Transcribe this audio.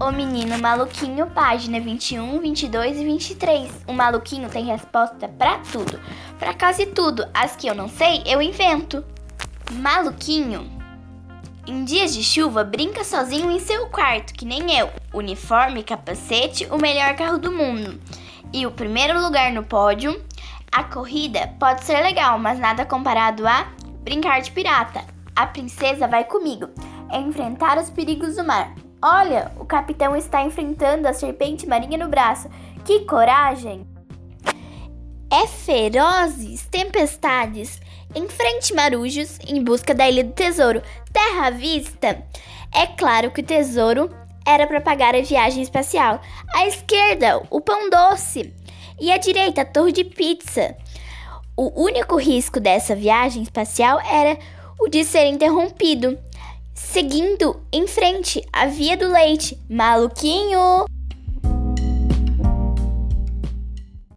O Menino Maluquinho, página 21, 22 e 23. O maluquinho tem resposta para tudo. Para quase tudo. As que eu não sei, eu invento. Maluquinho. Em dias de chuva, brinca sozinho em seu quarto, que nem eu. Uniforme, capacete, o melhor carro do mundo. E o primeiro lugar no pódio. A corrida pode ser legal, mas nada comparado a brincar de pirata. A princesa vai comigo enfrentar os perigos do mar. Olha, o capitão está enfrentando a serpente marinha no braço. Que coragem! É ferozes tempestades. Enfrente marujos em busca da ilha do tesouro. Terra à vista. É claro que o tesouro era para pagar a viagem espacial. À esquerda, o pão doce. E à direita, a torre de pizza. O único risco dessa viagem espacial era o de ser interrompido seguindo em frente a Via do Leite. Maluquinho!